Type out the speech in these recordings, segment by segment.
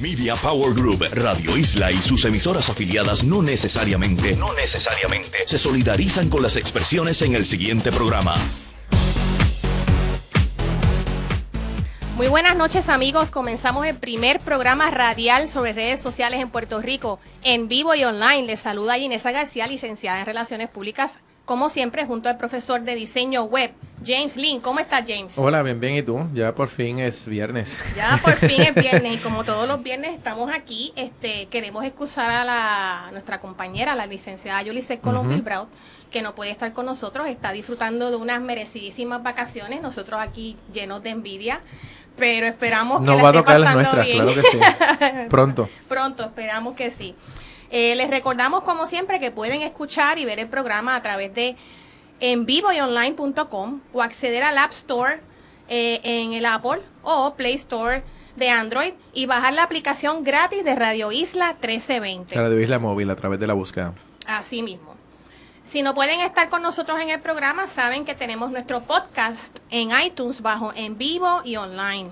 Media Power Group, Radio Isla y sus emisoras afiliadas no necesariamente, no necesariamente se solidarizan con las expresiones en el siguiente programa. Muy buenas noches amigos, comenzamos el primer programa radial sobre redes sociales en Puerto Rico, en vivo y online. Les saluda Inesa García, licenciada en Relaciones Públicas como siempre, junto al profesor de diseño web, James Lynn. ¿Cómo estás, James? Hola, bien, bien. ¿Y tú? Ya por fin es viernes. Ya por fin es viernes. Y como todos los viernes estamos aquí, este, queremos excusar a la, nuestra compañera, la licenciada Yulise Colón uh que no puede estar con nosotros. Está disfrutando de unas merecidísimas vacaciones. Nosotros aquí llenos de envidia. Pero esperamos no que va a tocar las nuestras, claro que sí. Pronto. Pronto, esperamos que sí. Eh, les recordamos, como siempre, que pueden escuchar y ver el programa a través de en vivo y online.com o acceder al App Store eh, en el Apple o Play Store de Android y bajar la aplicación gratis de Radio Isla 1320. Radio Isla Móvil a través de la búsqueda. Así mismo. Si no pueden estar con nosotros en el programa, saben que tenemos nuestro podcast en iTunes bajo en vivo y online.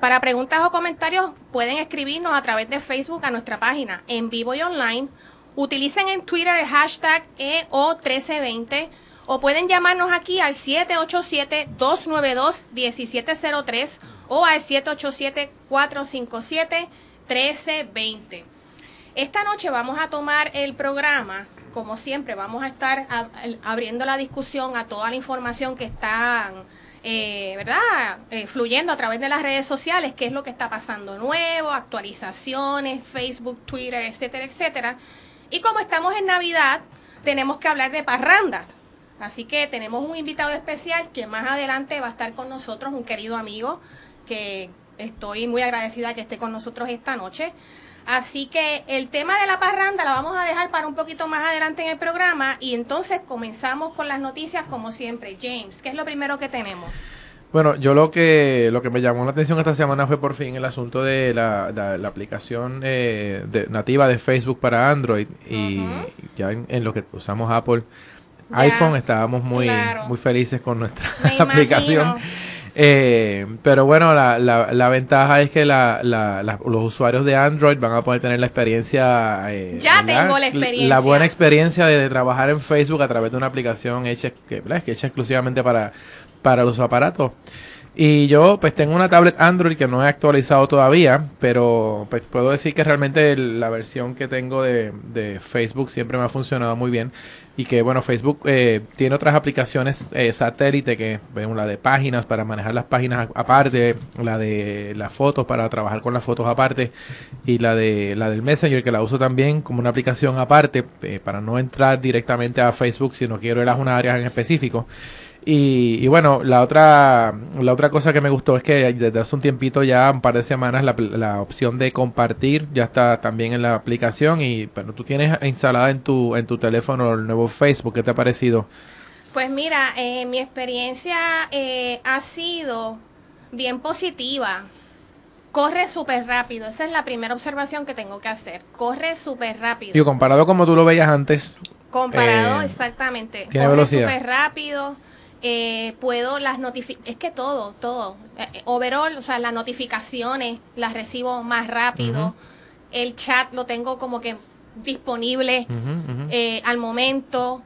Para preguntas o comentarios pueden escribirnos a través de Facebook a nuestra página en vivo y online. Utilicen en Twitter el hashtag EO1320 o pueden llamarnos aquí al 787-292-1703 o al 787-457-1320. Esta noche vamos a tomar el programa, como siempre, vamos a estar abriendo la discusión a toda la información que están eh, ¿verdad? Eh, fluyendo a través de las redes sociales, qué es lo que está pasando nuevo, actualizaciones, Facebook, Twitter, etcétera, etcétera. Y como estamos en Navidad, tenemos que hablar de parrandas. Así que tenemos un invitado especial que más adelante va a estar con nosotros, un querido amigo que estoy muy agradecida que esté con nosotros esta noche. Así que el tema de la parranda la vamos a dejar para un poquito más adelante en el programa y entonces comenzamos con las noticias como siempre. James, ¿qué es lo primero que tenemos? Bueno, yo lo que lo que me llamó la atención esta semana fue por fin el asunto de la, la, aplicación eh, nativa de Facebook para Android y ya en, lo que usamos Apple iPhone estábamos muy muy felices con nuestra aplicación. Eh, pero bueno, la, la, ventaja es que la, los usuarios de Android van a poder tener la experiencia. Eh, ya tengo la experiencia. La buena experiencia de, trabajar en Facebook a través de una aplicación hecha, que, que hecha exclusivamente para, para los aparatos. Y yo pues tengo una tablet Android que no he actualizado todavía, pero pues puedo decir que realmente la versión que tengo de, de Facebook siempre me ha funcionado muy bien y que bueno Facebook eh, tiene otras aplicaciones eh, satélite que vemos la de páginas para manejar las páginas aparte la de las fotos para trabajar con las fotos aparte y la de la del Messenger que la uso también como una aplicación aparte eh, para no entrar directamente a Facebook si no quiero ir a una área en específico y, bueno, la otra, la otra cosa que me gustó es que desde hace un tiempito, ya un par de semanas, la, la opción de compartir ya está también en la aplicación y bueno, tú tienes instalada en tu, en tu teléfono el nuevo Facebook. ¿Qué te ha parecido? Pues mira, eh, mi experiencia eh, ha sido bien positiva. Corre súper rápido. Esa es la primera observación que tengo que hacer. Corre súper rápido. Y comparado como tú lo veías antes. Comparado, eh, exactamente. Tiene Corre súper rápido eh, puedo las notificaciones, es que todo, todo, eh, overall, o sea, las notificaciones las recibo más rápido, el chat lo tengo como que disponible eh, al momento.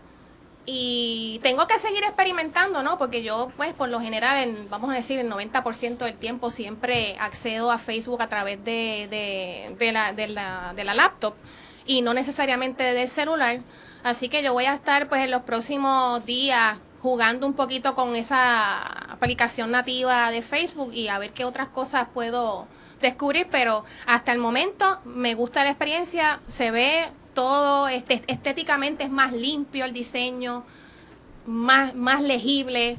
Y tengo que seguir experimentando, ¿no? Porque yo, pues, por lo general, en, vamos a decir, el 90% del tiempo siempre accedo a Facebook a través de, de, de, la, de, la, de la laptop y no necesariamente del celular. Así que yo voy a estar, pues, en los próximos días jugando un poquito con esa aplicación nativa de Facebook y a ver qué otras cosas puedo descubrir, pero hasta el momento me gusta la experiencia, se ve todo, este, estéticamente es más limpio el diseño, más, más legible.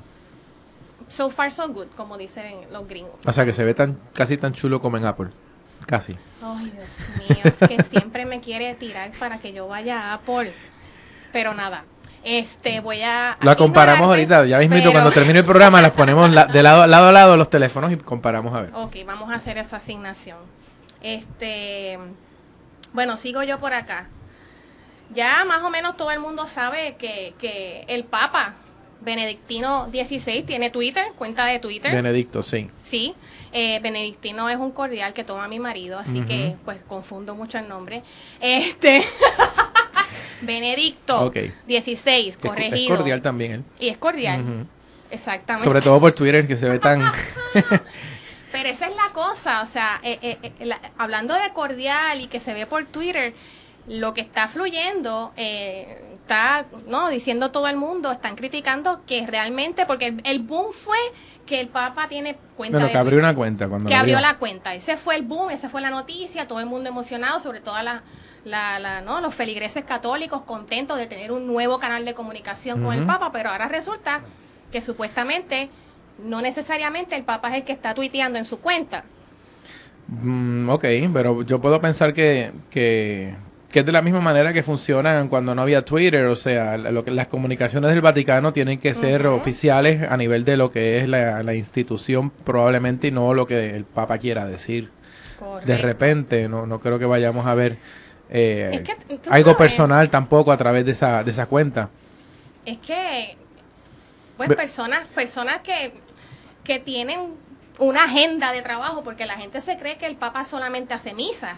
So far so good, como dicen los gringos. O sea que se ve tan casi tan chulo como en Apple. Casi. Ay, Dios mío, es que siempre me quiere tirar para que yo vaya a Apple. Pero nada, este, voy a. La comparamos ahorita, ya mismo cuando termine el programa las ponemos de lado, lado a lado los teléfonos y comparamos a ver. Ok, vamos a hacer esa asignación. Este, bueno, sigo yo por acá. Ya más o menos todo el mundo sabe que, que el Papa Benedictino 16 tiene Twitter, cuenta de Twitter. Benedicto, sí. Sí, eh, Benedictino es un cordial que toma mi marido, así que pues confundo mucho el nombre. Este Benedicto Ok. 16, Que Es corregido. cordial también él. Y es cordial, exactamente. Sobre todo por Twitter, que se ve tan... Pero esa es la cosa, o sea, eh, eh, eh, la- hablando de cordial y que se ve por Twitter, lo que está fluyendo, eh, está, no, diciendo todo el mundo, están criticando que realmente, porque el, el boom fue que el Papa tiene cuenta bueno, de que abrió Twitter, una cuenta cuando que abrió la cuenta. Ese fue el boom, esa fue la noticia, todo el mundo emocionado, sobre todo la, la, la- ¿no? los feligreses católicos contentos de tener un nuevo canal de comunicación con el. Papa, pero ahora resulta que supuestamente no necesariamente el Papa es el que está tuiteando en su cuenta. Mm, ok, pero yo puedo pensar que, que, que es de la misma manera que funcionan cuando no había Twitter, o sea, lo que, las comunicaciones del Vaticano tienen que ser oficiales a nivel de lo que es la, la institución probablemente y no lo que el Papa quiera decir. De repente, no, no creo que vayamos a ver eh, Es que, algo sabes, personal tampoco a través de esa, de esa cuenta. Es que, pues personas, personas que, que tienen una agenda de trabajo, porque la gente se cree que el Papa solamente hace misa.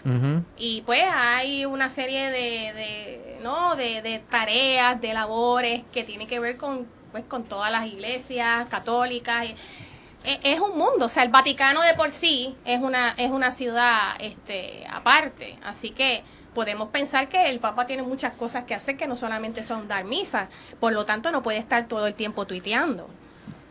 Y pues hay una serie de, de, ¿no? de, de tareas, de labores que tienen que ver con, pues, con todas las iglesias católicas. E- Es, un mundo, o sea, el Vaticano de por sí es una, es una ciudad este, aparte. Así que podemos pensar que el Papa tiene muchas cosas que hacer que no solamente son dar misa. Por lo tanto, no puede estar todo el tiempo tuiteando.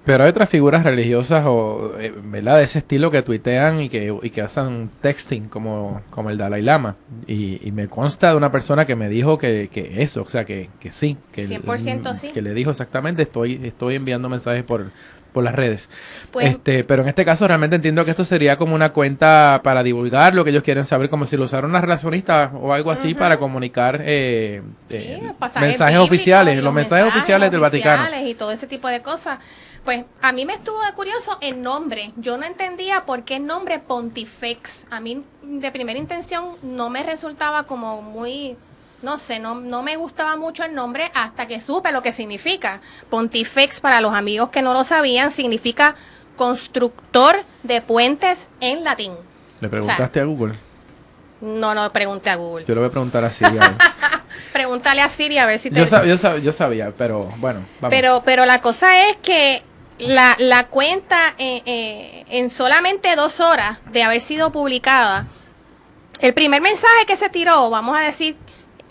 Pero hay otras figuras religiosas o, eh, ¿verdad? de ese estilo que tuitean y que, y que hacen texting como, como el Dalai Lama. Y, y me consta de una persona que me dijo que, que eso, o sea, que, que sí. Que, 100% sí. Que le dijo exactamente, estoy, estoy enviando mensajes por, por las redes. Pues, este, pero en este caso realmente entiendo que esto sería como una cuenta para divulgar lo que ellos quieren saber, como si lo usaron una relacionista o algo así para comunicar eh, Sí, eh, mensajes oficiales, los mensajes oficiales del Vaticano. Y todo ese tipo de cosas. Pues a mí me estuvo de curioso el nombre. Yo no entendía por qué el nombre Pontifex. A mí de primera intención no me resultaba como muy, no sé, no, no me gustaba mucho el nombre hasta que supe lo que significa. Pontifex, para los amigos que no lo sabían, significa constructor de puentes en latín. Le preguntaste a Google. No, no pregunté a Google. Yo le voy a preguntar a Siri. Pregúntale a Siri a ver si te... yo, sab- yo, sab- yo sabía, pero bueno, vamos. Pero, pero la cosa es que la, la cuenta eh, eh, en solamente dos horas de haber sido publicada, el primer mensaje que se tiró, vamos a decir,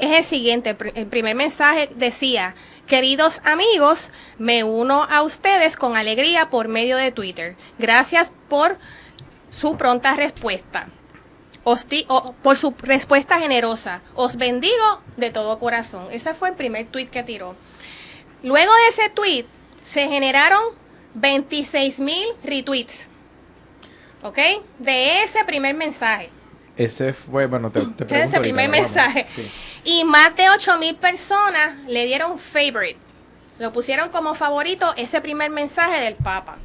es el siguiente. El pr- El primer mensaje decía, queridos amigos, me uno a ustedes con alegría por medio de Twitter. Gracias por su pronta respuesta. Os di- o- por su respuesta generosa. Os bendigo de todo corazón. Ese fue el primer tweet que tiró. Luego de ese tweet se generaron 26 mil retweets. ¿Ok? De ese primer mensaje. Ese fue, bueno, te, te Ese pregunto el primer ahorita, vamos. mensaje. Sí. Y más de 8 mil personas le dieron favorite. Lo pusieron como favorito ese primer mensaje del Papa.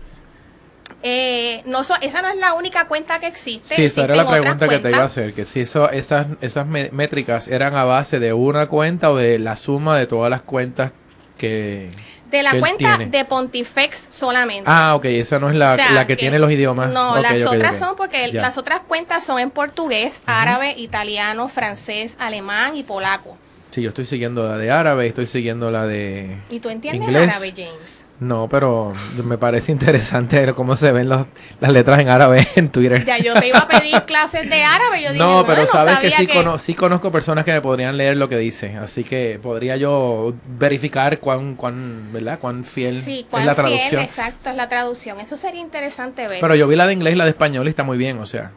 Eh, no so- esa no es la única cuenta que existe. Sí, esa era la pregunta que te iba a hacer, que si eso, esas, métricas eran a base de una cuenta o de la suma de todas las cuentas que... De la que cuenta tiene. de Pontifex solamente. Ah, ok, esa no es la, O sea, la que, tiene los idiomas. No, Ok, las ok, otras ok. son porque Ya. las otras cuentas son en portugués, árabe, italiano, francés, alemán y polaco. Sí, yo estoy siguiendo la de árabe, estoy siguiendo la de... ¿Y tú entiendes Inglés. árabe, James? No, pero me parece interesante cómo se ven los- las letras en árabe en Twitter. Ya yo te iba a pedir clases de árabe. Yo dije, no, pero bueno, sabes que sí, cono- sí conozco personas que me podrían leer lo que dice, así que podría yo verificar cuán, cuán, ¿verdad? Cuán fiel Sí, es cuán la fiel, traducción. exacto, es la traducción. Eso sería interesante ver. Pero yo vi la de inglés y la de español y está muy bien, o sea.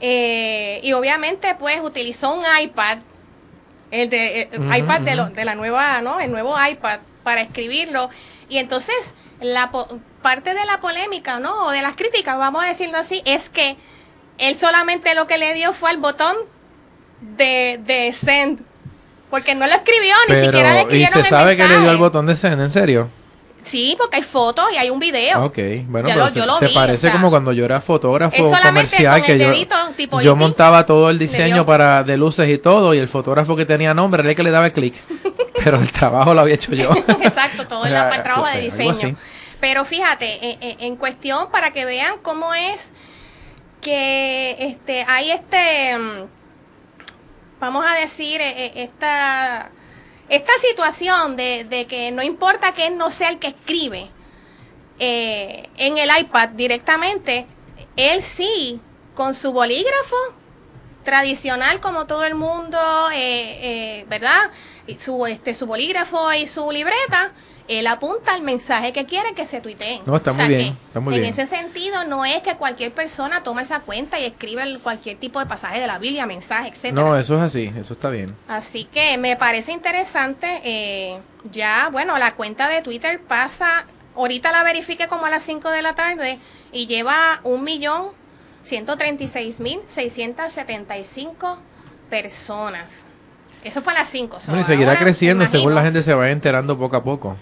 Eh, y obviamente, pues, utilizó un iPad, el de, eh, iPad de, lo- de la nueva, ¿no? El nuevo iPad para escribirlo. Y entonces, la po- parte de la polémica, ¿no? O de las críticas, vamos a decirlo así, es que él solamente lo que le dio fue al botón de, de send. Porque no lo escribió, ni siquiera le y escribieron se el sabe que le dio el botón de send, ¿en serio? Sí, porque hay fotos y hay un video. Ok, bueno, pero lo- se, lo se vi, parece o sea, como cuando yo era fotógrafo comercial que yo, dedito, tipo yo montaba todo el diseño para de luces y todo y el fotógrafo que tenía nombre era el que le daba el clic. pero el trabajo lo había hecho yo. Exacto, todo el trabajo de diseño. Pero fíjate, en, en- en cuestión para que vean cómo es que este hay este mm, vamos a decir eh, esta esta situación de, de que no importa que él no sea el que escribe eh, en el iPad directamente, él sí con su bolígrafo tradicional como todo el mundo, eh, eh, ¿verdad? Su, este, su bolígrafo y su libreta, él apunta el mensaje que quiere que se tuitee. No, está muy bien, que está muy en bien. ese sentido no es que cualquier persona tome esa cuenta y escribe cualquier tipo de pasaje de la Biblia, mensaje, etcétera. No, eso es así, eso está bien. Así que me parece interesante. eh, ya, bueno, la cuenta de Twitter pasa, ahorita la verifique como a las 5 de la tarde y lleva un millón 136 mil 675 personas. Eso fue a las 5. Bueno, y seguirá creciendo según la gente se vaya enterando poco a poco.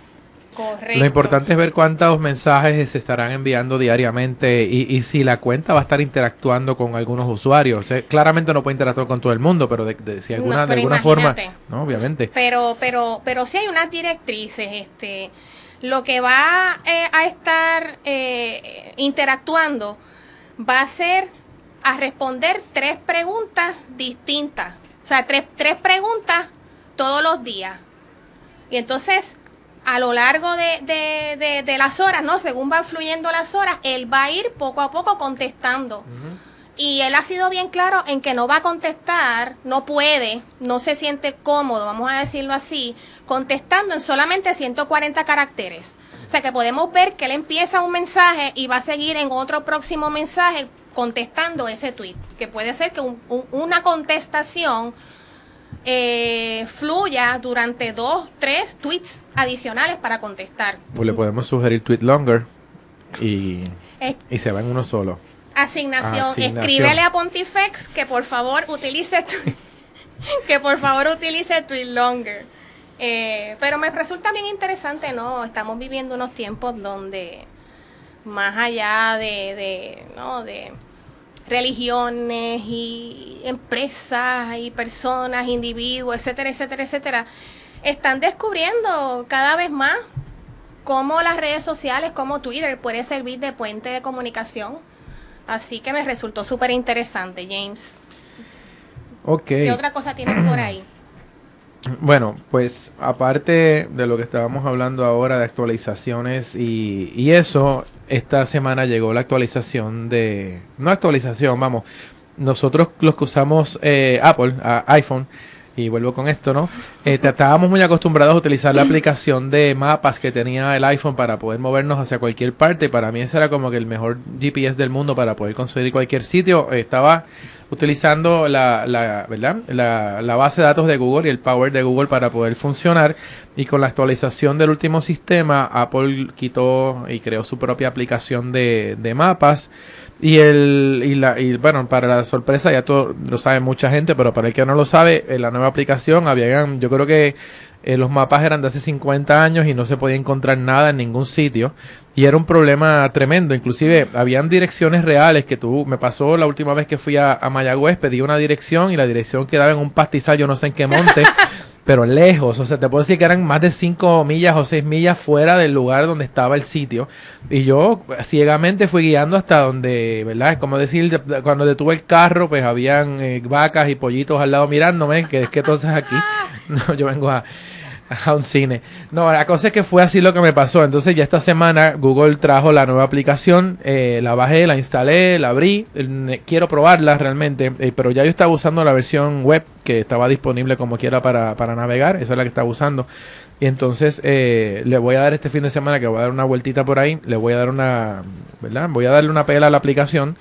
Correcto. Lo importante es ver cuántos mensajes se estarán enviando diariamente y, y si la cuenta va a estar interactuando con algunos usuarios. O sea, claramente no puede interactuar con todo el mundo, pero de, de- si alguna, No, de pero alguna forma, no, obviamente. Pero, pero, pero sí hay unas directrices. Este, lo que va eh, a estar eh, interactuando va a ser a responder tres preguntas distintas. O sea, tres, tres preguntas todos los días. Y entonces, a lo largo de, de- de- de las horas, ¿no? Según van fluyendo las horas, él va a ir poco a poco contestando. Y él ha sido bien claro en que no va a contestar, no puede, no se siente cómodo, vamos a decirlo así, contestando en solamente 140 caracteres. O sea que podemos ver que él empieza un mensaje y va a seguir en otro próximo mensaje contestando ese tweet. Que puede ser que un- un- una contestación eh, fluya durante dos, tres tweets adicionales para contestar. Pues le podemos sugerir tweet longer y, y se va en uno solo. Asignación. Asignación. Escríbele a Pontifex que por favor utilice que por favor utilice Tweet Longer. Eh, pero me resulta bien interesante, ¿no? Estamos viviendo unos tiempos donde más allá de, de, ¿no? de religiones y empresas y personas, individuos, etcétera, etcétera, etcétera, están descubriendo cada vez más cómo las redes sociales, como Twitter, puede servir de puente de comunicación. Así que me resultó súper interesante, James. Ok. ¿Qué otra cosa tienes por ahí? Bueno, pues aparte de lo que estábamos hablando ahora de actualizaciones y, y eso, esta semana llegó la actualización de... No actualización, vamos. Nosotros los que usamos eh, Apple, iPhone, y vuelvo con esto, ¿no? Eh, estábamos muy acostumbrados a utilizar la aplicación de mapas que tenía el iPhone para poder movernos hacia cualquier parte. Para mí ese era como que el mejor GPS del mundo para poder conseguir cualquier sitio. Estaba utilizando la, la, ¿verdad? La, base de datos de Google y el Power de Google para poder funcionar. Y con la actualización del último sistema, Apple quitó y creó su propia aplicación de, de mapas. Y el y la y bueno, para la sorpresa ya todo lo sabe mucha gente, pero para el que no lo sabe, en la nueva aplicación habían yo creo que eh, los mapas eran de hace 50 años y no se podía encontrar nada en ningún sitio y era un problema tremendo, inclusive habían direcciones reales que tú me pasó la última vez que fui a, a Mayagüez, pedí una dirección y la dirección quedaba en un pastizal, yo no sé en qué monte. pero lejos, o sea, te puedo decir que eran más de 5 millas o 6 millas fuera del lugar donde estaba el sitio. Y yo ciegamente fui guiando hasta donde, ¿verdad? Es como decir, de- de- cuando detuve el carro, pues habían eh, vacas y pollitos al lado mirándome, que es que entonces aquí, no, yo vengo a, a un cine. No, la cosa es que fue así lo que me pasó. Entonces ya esta semana Google trajo la nueva aplicación, eh, la bajé, la instalé, la abrí, quiero probarla realmente, eh, pero ya yo estaba usando la versión web que estaba disponible como quiera para, para navegar, esa es la que estaba usando. Y entonces eh, le voy a dar este fin de semana que voy a dar una vueltita por ahí, le voy a dar una, ¿verdad? Voy a darle una pela a la aplicación.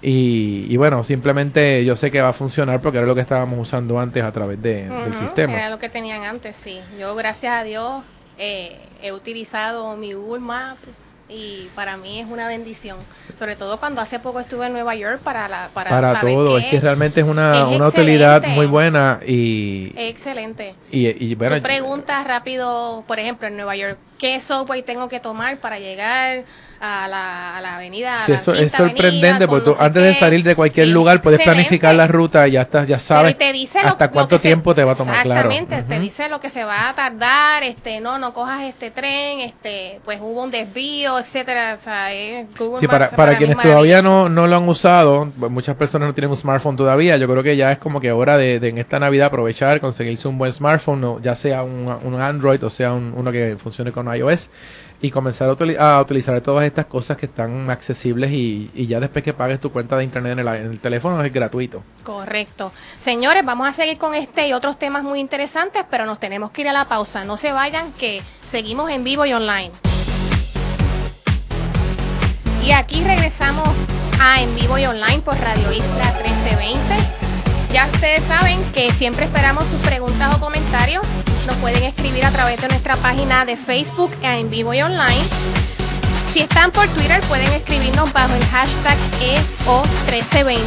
Y, y bueno, simplemente yo sé que va a funcionar porque era lo que estábamos usando antes a través de- del sistema. Era lo que tenían antes, sí. Yo, gracias a Dios, eh, he utilizado mi Google Maps y para mí es una bendición. Sobre todo cuando hace poco estuve en Nueva York para la para, para saber todo. qué Es que realmente es una, es una utilidad muy buena y, es excelente. y, y bueno, Tú preguntas rápido, por ejemplo, en Nueva York, qué subway tengo que tomar para llegar a la, a la avenida. Sí, eso es sorprendente porque tú, antes de salir de cualquier lugar puedes planificar la ruta y ya estás, ya sabes hasta cuánto tiempo te va a tomar. Exactamente, te dice lo que se va a tardar, este, no, no cojas este tren, este, pues hubo un desvío, etcétera. O sea, sí, para, para, quienes todavía no, no lo han usado, pues, muchas personas no tienen un smartphone todavía. Yo creo que ya es como que hora de, en esta Navidad aprovechar, conseguirse un buen smartphone, ya sea un, un Android o sea uno que funcione con iOS y comenzar a, utilizar todas estas cosas que están accesibles y, ya después que pagues tu cuenta de internet en el, en el, teléfono es gratuito. Correcto. Señores, vamos a seguir con este y otros temas muy interesantes, pero nos tenemos que ir a la pausa. No se vayan que seguimos en vivo y online. Y aquí regresamos a en vivo y online por Radio Isla 1320. Ya ustedes saben que siempre esperamos sus preguntas o comentarios. Nos pueden escribir a través de nuestra página de Facebook en vivo y online. Si están por Twitter pueden escribirnos bajo el hashtag EO1320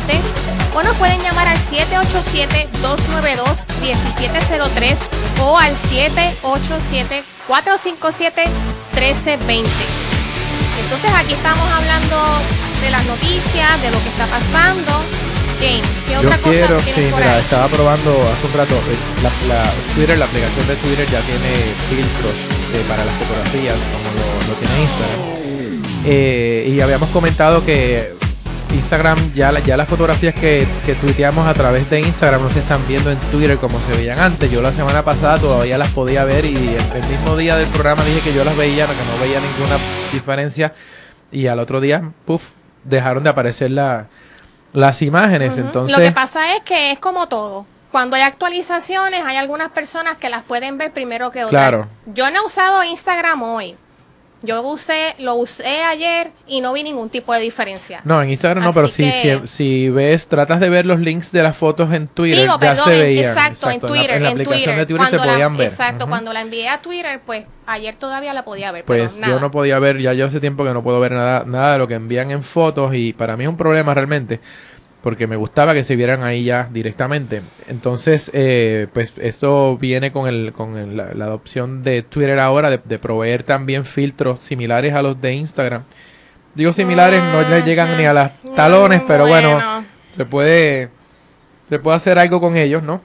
o nos pueden llamar al 787-292-1703 o al 787-457-1320. Entonces aquí estamos hablando de las noticias, de lo que está pasando yo quiero, sí, mira, estaba probando hace un rato, eh, la, Twitter, la aplicación de Twitter ya tiene filtros eh, para las fotografías, como lo, tiene Instagram. Eh, y habíamos comentado que Instagram, ya, ya las fotografías que, que tuiteamos a través de Instagram no se están viendo en Twitter como se veían antes. Yo la semana pasada todavía las podía ver y el, mismo día del programa dije que yo las veía, que no veía ninguna diferencia. Y al otro día, puff, dejaron de aparecer la, las imágenes. Entonces, lo que pasa es que es como todo. Cuando hay actualizaciones, hay algunas personas que las pueden ver primero que otras. Claro. Yo no he usado Instagram hoy. Yo usé, lo usé ayer y no vi ningún tipo de diferencia. No, en Instagram no, pero si, si, ves, tratas de ver los links de las fotos en Twitter, Digo, ya se veían. Exacto, en Twitter. En la, aplicación de Twitter se podían ver. Exacto, cuando la envié a Twitter, pues ayer todavía la podía ver. Pues yo no podía ver, ya yo hace tiempo que no puedo ver nada, nada de lo que envían en fotos y para mí es un problema realmente porque me gustaba que se vieran ahí ya directamente. Entonces, eh, pues eso viene con, el, con la, adopción de Twitter ahora, de, proveer también filtros similares a los de Instagram. Digo similares, no le llegan ni a las talones, pero bueno, se puede, se puede hacer algo con ellos, ¿no?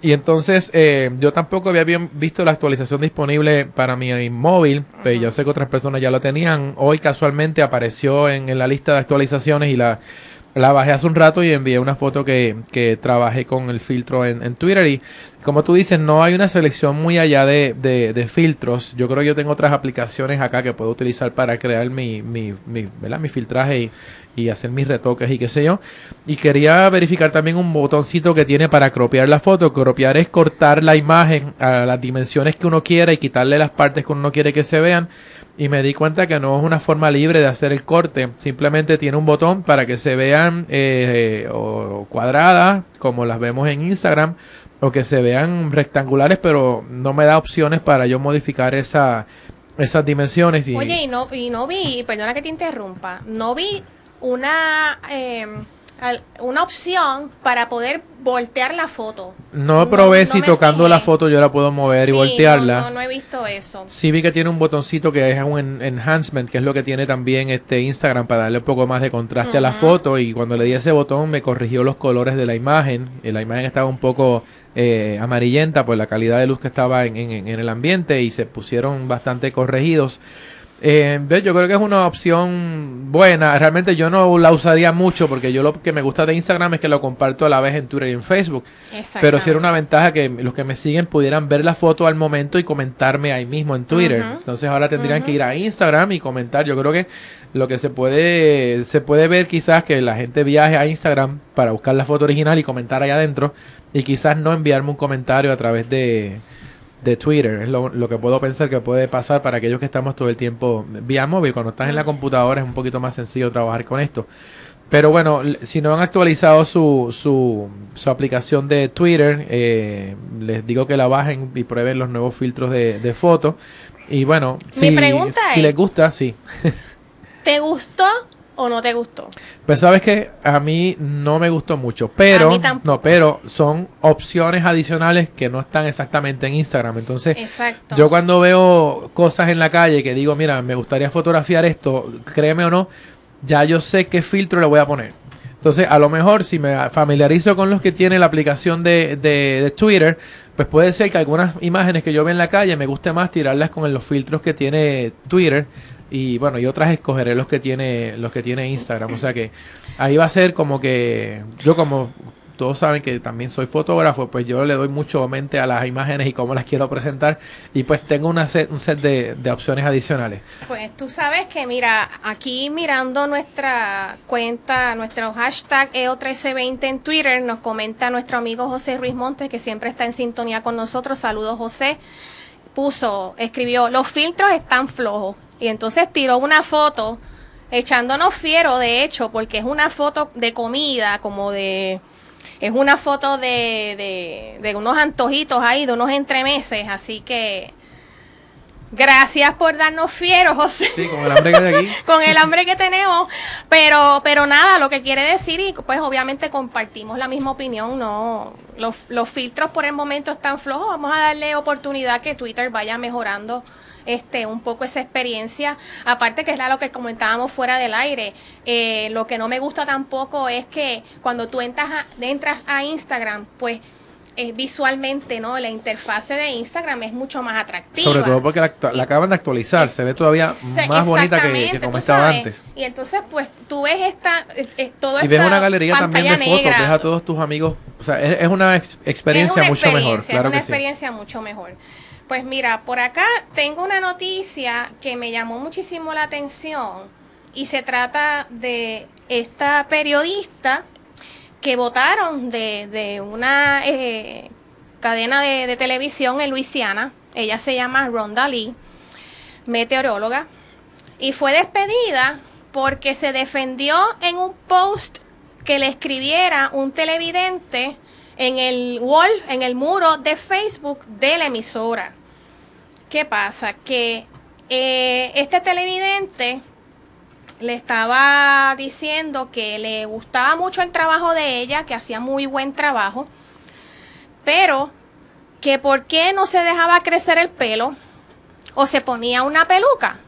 Y entonces eh, yo tampoco había visto la actualización disponible para mi móvil, pero yo sé que otras personas ya lo tenían. Hoy casualmente apareció en, en la lista de actualizaciones y la la bajé hace un rato y envié una foto que, que trabajé con el filtro en, en, Twitter y como tú dices, no hay una selección muy allá de, de, filtros. Yo creo que yo tengo otras aplicaciones acá que puedo utilizar para crear mi, mi, mi, ¿verdad? mi filtraje y, y, hacer mis retoques y qué sé yo. Y quería verificar también un botoncito que tiene para cropear la foto. Cropear es cortar la imagen a las dimensiones que uno quiera y quitarle las partes que uno no quiere que se vean y me di cuenta que no es una forma libre de hacer el corte, simplemente tiene un botón para que se vean eh, o cuadradas como las vemos en Instagram o que se vean rectangulares, pero no me da opciones para yo modificar esa, esas dimensiones. Y... Oye, y no, y no vi, perdona que te interrumpa, no vi una... Eh una opción para poder voltear la foto. No probé si tocando la foto yo la puedo mover y voltearla. No, no, he visto eso. Sí vi que tiene un botoncito que es un enhancement, que es lo que tiene también este Instagram para darle un poco más de contraste a la foto y cuando le di ese botón me corrigió los colores de la imagen. La imagen estaba un poco eh, amarillenta por la calidad de luz que estaba en, en el ambiente y se pusieron bastante corregidos. Eh, yo creo que es una opción buena. Realmente yo no la usaría mucho porque yo lo que me gusta de Instagram es que lo comparto a la vez en Twitter y en Facebook. Pero si era una ventaja que los que me siguen pudieran ver la foto al momento y comentarme ahí mismo en Twitter. Entonces ahora tendrían que ir a Instagram y comentar. Yo creo que lo que se puede se puede ver quizás que la gente viaje a Instagram para buscar la foto original y comentar ahí adentro y quizás no enviarme un comentario a través de de Twitter. Es lo, que puedo pensar que puede pasar para aquellos que estamos todo el tiempo vía móvil. Cuando estás en la computadora es un poquito más sencillo trabajar con esto. Pero bueno, si no han actualizado su, su, su aplicación de Twitter, eh, les digo que la bajen y prueben los nuevos filtros de, de fotos. Y bueno, si, si les gusta, sí. ¿Te gustó o no te gustó? Pues sabes que a mí no me gustó mucho, pero no, pero son opciones adicionales que no están exactamente en Instagram. Entonces, Exacto. yo cuando veo cosas en la calle que digo, mira, me gustaría fotografiar esto, créeme o no, ya yo sé qué filtro le voy a poner. Entonces, a lo mejor si me familiarizo con los que tiene la aplicación de, de, de Twitter, pues puede ser que algunas imágenes que yo vea en la calle me guste más tirarlas con los filtros que tiene Twitter y bueno, y otras escogeré los que tiene los que tiene Instagram, o sea que ahí va a ser como que yo como todos saben que también soy fotógrafo, pues yo le doy mucho mente a las imágenes y cómo las quiero presentar y pues tengo una set, un set de, de opciones adicionales. Pues tú sabes que, mira, aquí mirando nuestra cuenta, nuestro hashtag E EO1320 en Twitter, nos comenta nuestro amigo José Ruiz Montes, que siempre está en sintonía con nosotros. Saludos, José. Puso, escribió, los filtros están flojos. Y entonces tiró una foto echándonos fiero, de hecho, porque es una foto de comida, como de... Es una foto de, de, de unos antojitos ahí, de unos entremeses, así que... Gracias por darnos fiero, José Sí, con el hambre que hay aquí. con el hambre que tenemos, pero pero nada, lo que quiere decir y pues obviamente compartimos la misma opinión, no los, los filtros por el momento están flojos, vamos a darle oportunidad que Twitter vaya mejorando este un poco esa experiencia, aparte que es lo que comentábamos fuera del aire, eh, lo que no me gusta tampoco es que cuando tú entras a, entras a Instagram, pues es visualmente, ¿no? La interfase de Instagram es mucho más atractiva. Sobre todo porque la, la acaban de actualizar, se ve todavía más bonita que, que como estaba sabes. antes. Y entonces, pues, tú ves esta, eh, eh, todo Y ves una galería también de pantalla fotos, negra. ves a todos tus amigos. O sea, es, es una ex- experiencia Es una mucho mejor, experiencia, claro es una que sí. experiencia mucho mejor. Pues mira, por acá tengo una noticia que me llamó muchísimo la atención y se trata de esta periodista que votaron de, una eh, cadena de, de televisión en Luisiana. Ella se llama Ronda Lee, meteoróloga, y fue despedida porque se defendió en un post que le escribiera un televidente en el wall, en el muro de Facebook de la emisora. ¿Qué pasa? Que eh, este televidente le estaba diciendo que le gustaba mucho el trabajo de ella, que hacía muy buen trabajo, pero que por qué no se dejaba crecer el pelo o se ponía una peluca.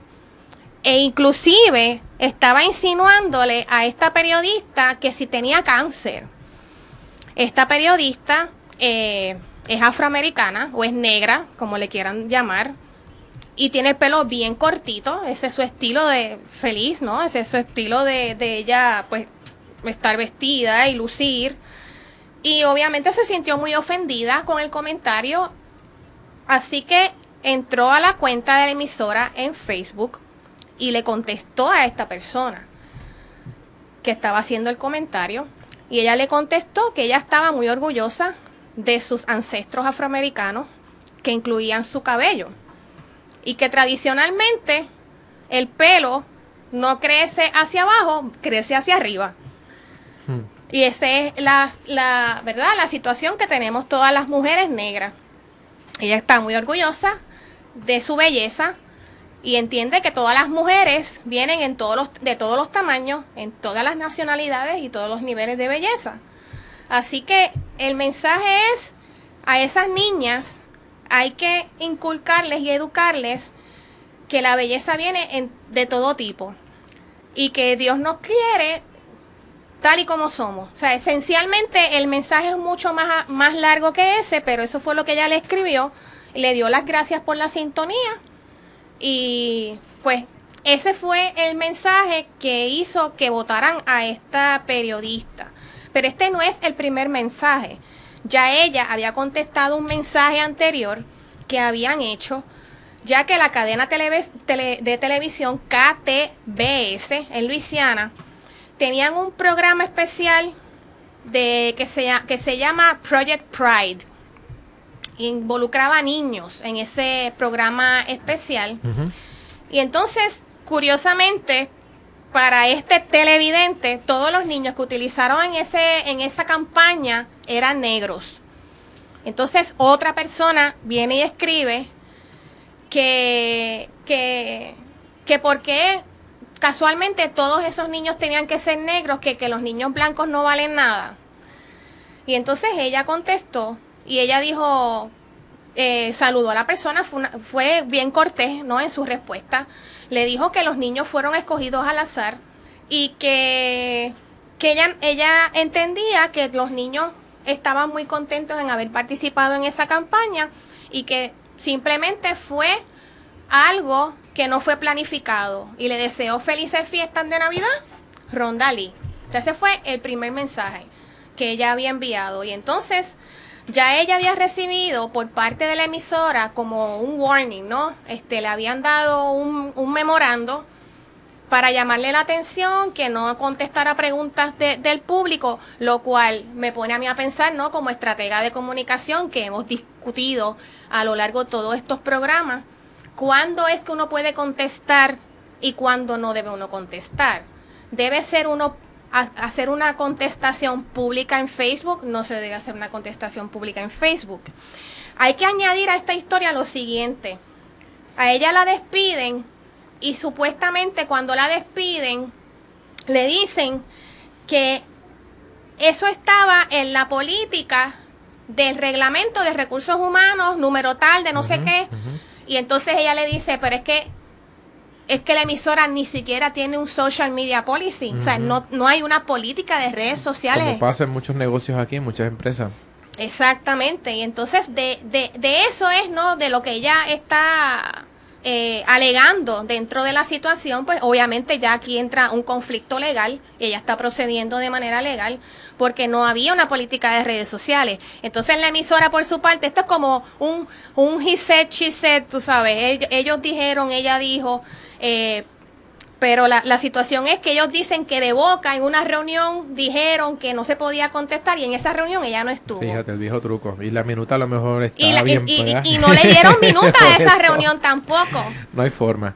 E inclusive estaba insinuándole a esta periodista que si tenía cáncer. Esta periodista eh, es afroamericana o es negra, como le quieran llamar, y tiene el pelo bien cortito. Ese es su estilo de feliz, ¿no? Ese es su estilo de, de ella, pues, estar vestida y lucir. Y obviamente se sintió muy ofendida con el comentario. Así que entró a la cuenta de la emisora en Facebook y le contestó a esta persona que estaba haciendo el comentario. Y ella le contestó que ella estaba muy orgullosa de sus ancestros afroamericanos que incluían su cabello. Y que tradicionalmente el pelo no crece hacia abajo, crece hacia arriba. Hmm. Y esa es la, la, ¿verdad? la situación que tenemos todas las mujeres negras. Ella está muy orgullosa de su belleza y entiende que todas las mujeres vienen en todos los, de todos los tamaños, en todas las nacionalidades y todos los niveles de belleza. Así que el mensaje es a esas niñas hay que inculcarles y educarles que la belleza viene en- de todo tipo y que Dios nos quiere tal y como somos. O sea, esencialmente el mensaje es mucho más, más largo que ese, pero eso fue lo que ella le escribió. Le dio las gracias por la sintonía y pues ese fue el mensaje que hizo que votaran a esta periodista. Pero este no es el primer mensaje. Ya ella había contestado un mensaje anterior que habían hecho, ya que la cadena televis- tele- de televisión KTBS en Luisiana tenían un programa especial de que se, que se llama Project Pride. Involucraba a niños en ese programa especial. Y entonces, curiosamente, para este televidente, todos los niños que utilizaron en, ese, en esa campaña eran negros. Entonces, otra persona viene y escribe que, que, que por qué casualmente todos esos niños tenían que ser negros, que, que los niños blancos no valen nada. Y entonces ella contestó y ella dijo, eh, saludó a la persona, fue, fue, bien cortés, ¿no? En su respuesta. Le dijo que los niños fueron escogidos al azar y que, que ella, ella entendía que los niños estaban muy contentos en haber participado en esa campaña y que simplemente fue algo que no fue planificado. Y le deseó felices fiestas de Navidad, Rondalí. ese fue el primer mensaje que ella había enviado. Y entonces ya ella había recibido por parte de la emisora como un warning, ¿no? Este, le habían dado un, memorando para llamarle la atención, que no contestara preguntas del público, lo cual me pone a mí a pensar, ¿no? Como estratega de comunicación que hemos discutido a lo largo de todos estos programas, ¿cuándo es que uno puede contestar y cuándo no debe uno contestar? Debe ser uno hacer una contestación pública en Facebook, no se debe hacer una contestación pública en Facebook. Hay que añadir a esta historia lo siguiente. A ella la despiden y supuestamente cuando la despiden le dicen que eso estaba en la política del reglamento de recursos humanos, número tal, de no sé qué. Y entonces ella le dice, pero es que es que la emisora ni siquiera tiene un social media policy. O sea, no, no hay una política de redes sociales. Como pasa en muchos negocios aquí, en muchas empresas. Exactamente. Y entonces de, de, de eso es, ¿no? De lo que ella está eh, alegando dentro de la situación, pues obviamente ya aquí entra un conflicto legal, ella está procediendo de manera legal porque no había una política de redes sociales. Entonces la emisora por su parte, esto es como un, un he said, she said, tú sabes, ellos, dijeron, ella dijo, eh, pero la, la, situación es que ellos dicen que de boca en una reunión dijeron que no se podía contestar y en esa reunión ella no estuvo. Fíjate, el viejo truco. Y la minuta a lo mejor está bien. Y, y, no le dieron minuta a esa reunión tampoco. No hay forma.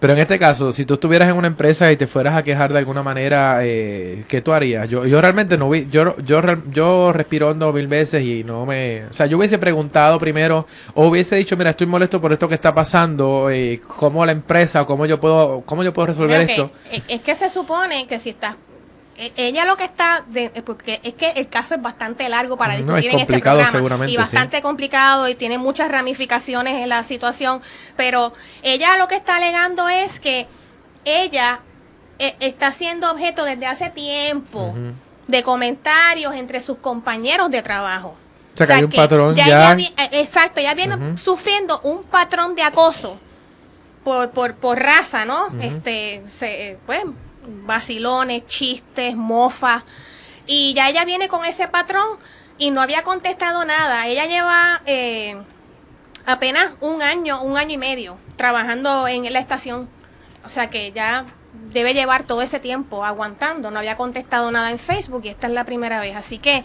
Pero en este caso, si tú estuvieras en una empresa y te fueras a quejar de alguna manera, eh, ¿qué tú harías? Yo, yo realmente no vi, yo, yo, yo respiro hondo mil veces y no me, o sea, yo hubiese preguntado primero o hubiese dicho, mira, estoy molesto por esto que está pasando, eh, cómo la empresa, cómo yo puedo, cómo yo puedo resolver esto. Es que se supone que si estás ella lo que está, de, eh, porque es que el caso es bastante largo para discutir en este programa y bastante complicado y tiene muchas ramificaciones en la situación, pero ella lo que está alegando es que ella eh, está siendo objeto desde hace tiempo de comentarios entre sus compañeros de trabajo. O sea, que hay un patrón ya. Eh, exacto, ella viene sufriendo un patrón de acoso por, por, por raza, ¿no? Este, se, pues, vacilones, chistes, mofas. Y ya ella viene con ese patrón y no había contestado nada. Ella lleva eh, apenas un año, un año y medio trabajando en la estación. O sea que ya debe llevar todo ese tiempo aguantando. No había contestado nada en Facebook y esta es la primera vez. Así que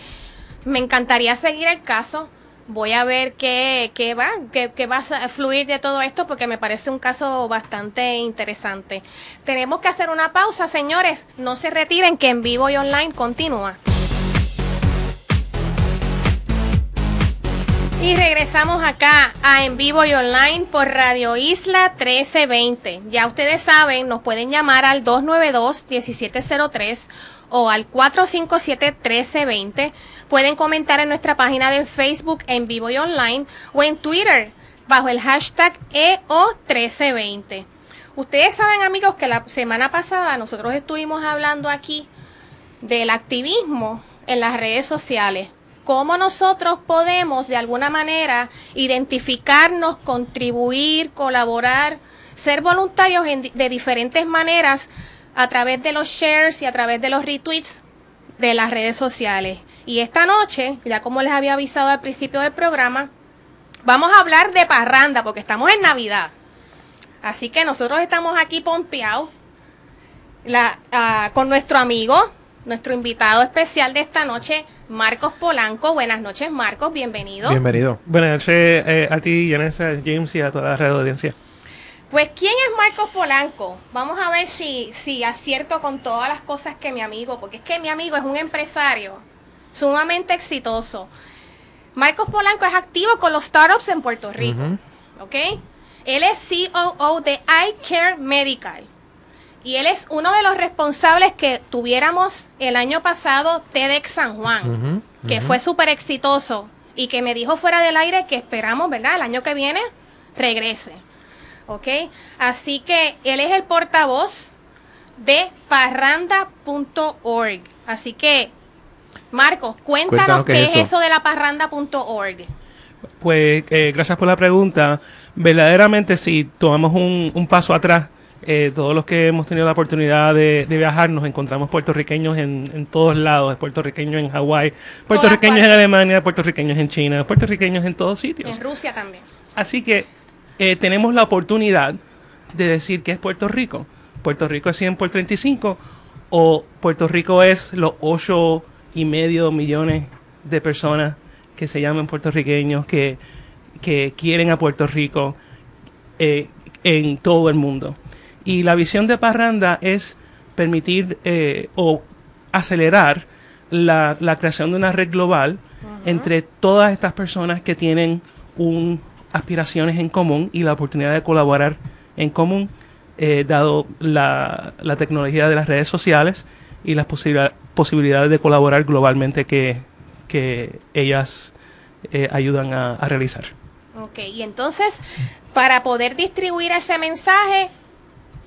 me encantaría seguir el caso voy a ver qué, qué va, qué, qué, va a fluir de todo esto porque me parece un caso bastante interesante. Tenemos que hacer una pausa, señores. No se retiren que en vivo y online continúa. Y regresamos acá a En Vivo y Online por Radio Isla 1320. Ya ustedes saben, nos pueden llamar al 292-1703 o al 457-1320 Pueden comentar en nuestra página de Facebook en vivo y online o en Twitter bajo el hashtag EO1320. Ustedes saben amigos que la semana pasada nosotros estuvimos hablando aquí del activismo en las redes sociales. Cómo nosotros podemos de alguna manera identificarnos, contribuir, colaborar, ser voluntarios de diferentes maneras a través de los shares y a través de los retweets de las redes sociales. Y esta noche, ya como les había avisado al principio del programa, vamos a hablar de parranda porque estamos en Navidad. Así que nosotros estamos aquí pompeados la, ah, con nuestro amigo, nuestro invitado especial de esta noche, Marcos Polanco. Buenas noches, Marcos, bienvenido. Bienvenido. Buenas noches eh, a ti, Yanessa, James y a toda la red de audiencia. Pues, ¿quién es Marcos Polanco? Vamos a ver si, si acierto con todas las cosas que mi amigo, porque es que mi amigo es un empresario sumamente exitoso. Marcos Polanco es activo con los startups en Puerto Rico. ¿Ok? Él es COO de iCare Medical, Y él es uno de los responsables que tuviéramos el año pasado TEDx San Juan, que fue súper exitoso y que me dijo fuera del aire que esperamos, ¿verdad? El año que viene regrese. ¿Ok? Así que él es el portavoz de parranda.org. Así que, Marcos, cuéntanos, Cuéntanos qué qué es es eso. eso de la parranda.org. Pues eh, gracias por la pregunta. Verdaderamente, si tomamos un, un paso atrás, eh, todos los que hemos tenido la oportunidad de, de viajar, nos encontramos puertorriqueños en, en todos lados, puertorriqueños en Hawái, puertorriqueños en. Alemania, puertorriqueños en China, puertorriqueños en todos sitios. En Rusia también. Así que eh, tenemos la oportunidad de decir que es Puerto Rico. Puerto Rico es 100 por 35 o Puerto Rico es los 8 y medio millones de personas que se llaman puertorriqueños, que, que quieren a Puerto Rico eh, en todo el mundo. Y la visión de Parranda es permitir eh, o acelerar la, la creación de una red global entre todas estas personas que tienen un, aspiraciones en común y la oportunidad de colaborar en común, eh, dado la, la tecnología de las redes sociales y las posibilidad- posibilidades de colaborar globalmente que, que ellas eh, ayudan a, a realizar. Ok, y entonces, para poder distribuir ese mensaje,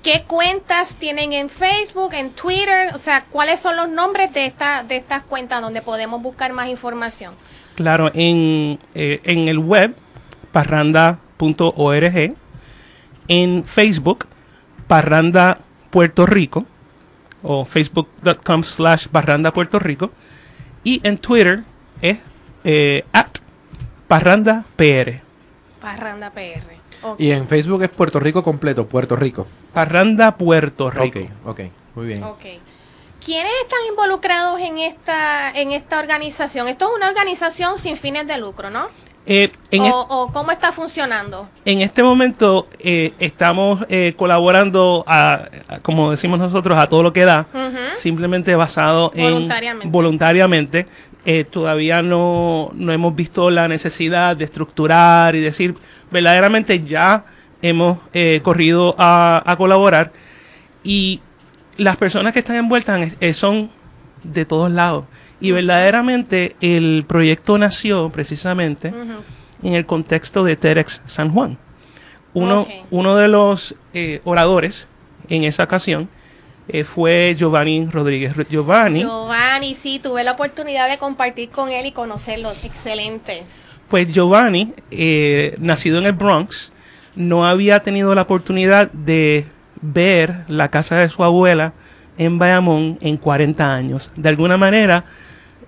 ¿qué cuentas tienen en Facebook, en Twitter? O sea, ¿cuáles son los nombres de, esta, de estas cuentas donde podemos buscar más información? Claro, en, eh, en el web, parranda.org, en Facebook, Parranda Puerto Rico, o facebook.com slash Parranda Puerto Rico, y en Twitter es eh, at Parranda PR. Parranda PR. Y en Facebook es Puerto Rico completo, Puerto Rico. Parranda Puerto Rico. Ok, ok, muy bien. Ok. ¿Quiénes están involucrados en esta, en esta organización? Esto es una organización sin fines de lucro, ¿no? Eh, en, o, cómo está funcionando? en este momento eh, estamos eh, colaborando, a, a- como decimos nosotros, a todo lo que da. Simplemente basado en Voluntariamente. voluntariamente. Eh, todavía no, no hemos visto la necesidad de estructurar y decir, verdaderamente ya hemos eh, corrido a, a colaborar y las personas que están envueltas son de todos lados. Y verdaderamente el proyecto nació precisamente en el contexto de TEDx San Juan. Uno, uno de los eh, oradores en esa ocasión eh, fue Giovanni Rodríguez. Ro- Giovanni, Giovanni, sí, tuve la oportunidad de compartir con él y conocerlo. Excelente. pues Giovanni, eh, nacido en el Bronx, no había tenido la oportunidad de ver la casa de su abuela en Bayamón en 40 años. De alguna manera,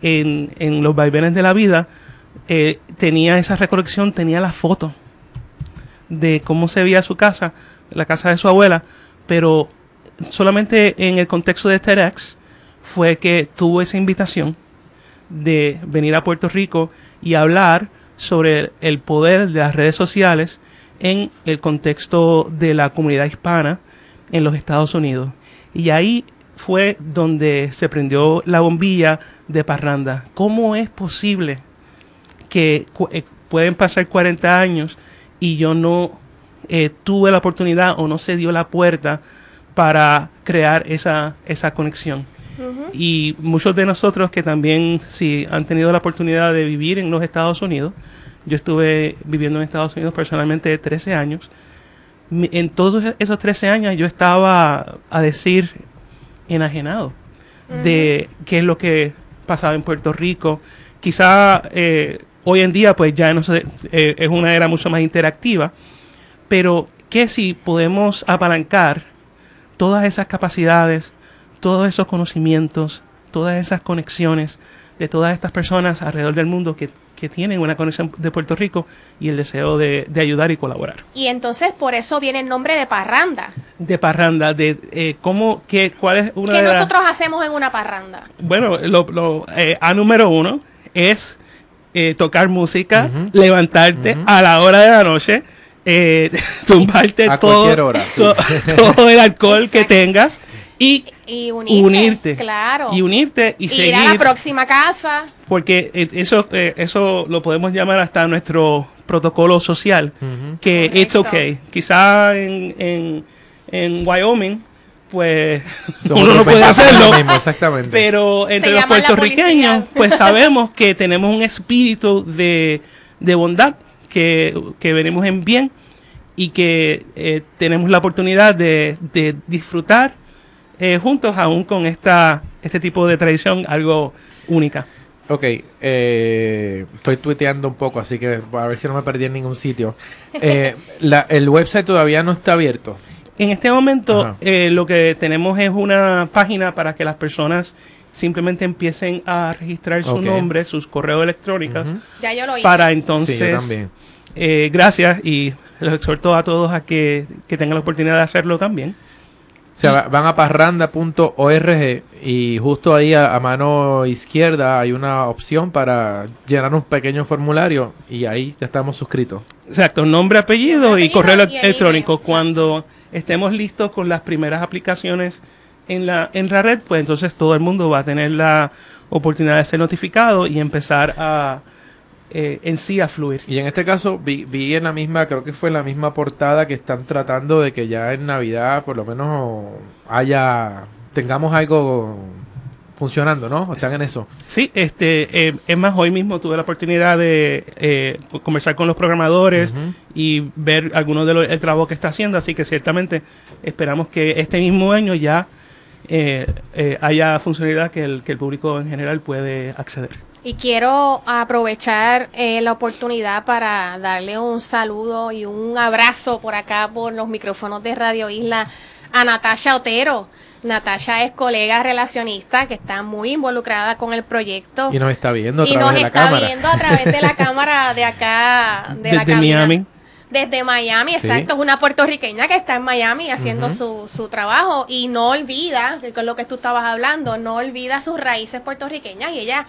en, en los vaivenes de la vida, eh, tenía esa recolección, tenía la foto de cómo se veía su casa, la casa de su abuela, pero solamente en el contexto de TEDx fue que tuvo esa invitación de venir a Puerto Rico y hablar sobre el poder de las redes sociales en el contexto de la comunidad hispana en los Estados Unidos. Y ahí fue donde se prendió la bombilla de parranda. ¿Cómo es posible que eh, pueden pasar 40 años y yo no eh, tuve la oportunidad o no se dio la puerta para crear esa, esa conexión? Y muchos de nosotros que también si han tenido la oportunidad de vivir en los Estados Unidos, yo estuve viviendo en Estados Unidos personalmente 13 años. En todos esos 13 años yo estaba a decir enajenado de qué es lo que pasaba en Puerto Rico. Quizá eh, hoy en día pues ya no se- eh, es una era mucho más interactiva, pero que si podemos apalancar todas esas capacidades, todos esos conocimientos, todas esas conexiones de todas estas personas alrededor del mundo que, que tienen una conexión de Puerto Rico y el deseo de, de ayudar y colaborar. Y entonces por eso viene el nombre de parranda. De parranda, de eh, cómo, qué, cuál es una ¿Qué de las- nosotros hacemos en una parranda? Bueno, lo, lo, eh, A número uno es eh, tocar música, levantarte a la hora de la noche, eh, tumbarte A todo, cualquier hora, sí. to- todo el alcohol que tengas y Y unirte. unirte. Claro. Y unirte y Ir seguir. a la próxima casa. Porque eh, eso, eh, eso lo podemos llamar hasta nuestro protocolo social, que it's Correcto. okay. Quizá en, en, en Wyoming pues Somos uno no puede hacerlo. mismo, exactamente. Pero entre los puertorriqueños, pues sabemos que tenemos un espíritu de, de bondad, que, que venimos en bien y que eh, tenemos la oportunidad de, de disfrutar eh, juntos aún con esta este tipo de tradición algo única. Ok, eh, estoy tuiteando un poco, así que a ver si no me perdí en ningún sitio. Eh, la- el website todavía no está abierto. En este momento eh, lo que tenemos es una página para que las personas simplemente empiecen a registrar su nombre, sus correos electrónicos. Ya yo lo hice. para Sí, yo entonces también. Eh, gracias y los exhorto a todos a que, que tengan la oportunidad de hacerlo también. O sea, va- van a parranda.org y justo ahí a, a mano izquierda hay una opción para llenar un pequeño formulario y ahí ya estamos suscritos. Exacto, nombre, apellido Nombre, y correo apellido y el electrónico. email, Cuando estemos listos con las primeras aplicaciones en la, en la red, pues entonces todo el mundo va a tener la oportunidad de ser notificado y empezar a eh, en sí a fluir. Y en este caso vi, vi en la misma, creo que fue en la misma portada que están tratando de que ya en Navidad por lo menos haya, tengamos algo funcionando, ¿no? Están en eso. Sí, este, eh, es más, hoy mismo tuve la oportunidad de eh, co- conversar con los programadores y ver algunos de los el trabajo que está haciendo, así que ciertamente esperamos que este mismo año ya eh, eh, haya funcionalidad que el, que el público en general puede acceder. Y quiero aprovechar eh, la oportunidad para darle un saludo y un abrazo por acá por los micrófonos de Radio Isla a Natasha Otero. Natasha es colega relacionista que está muy involucrada con el proyecto Y nos está viendo a y nos de la está cámara. viendo a través de la cámara de acá, de la Desde cabina. Miami. Desde Miami, Sí. exacto. Es una puertorriqueña que está en Miami haciendo su, su trabajo y no olvida, que es lo que tú estabas hablando, no olvida sus raíces puertorriqueñas y ella,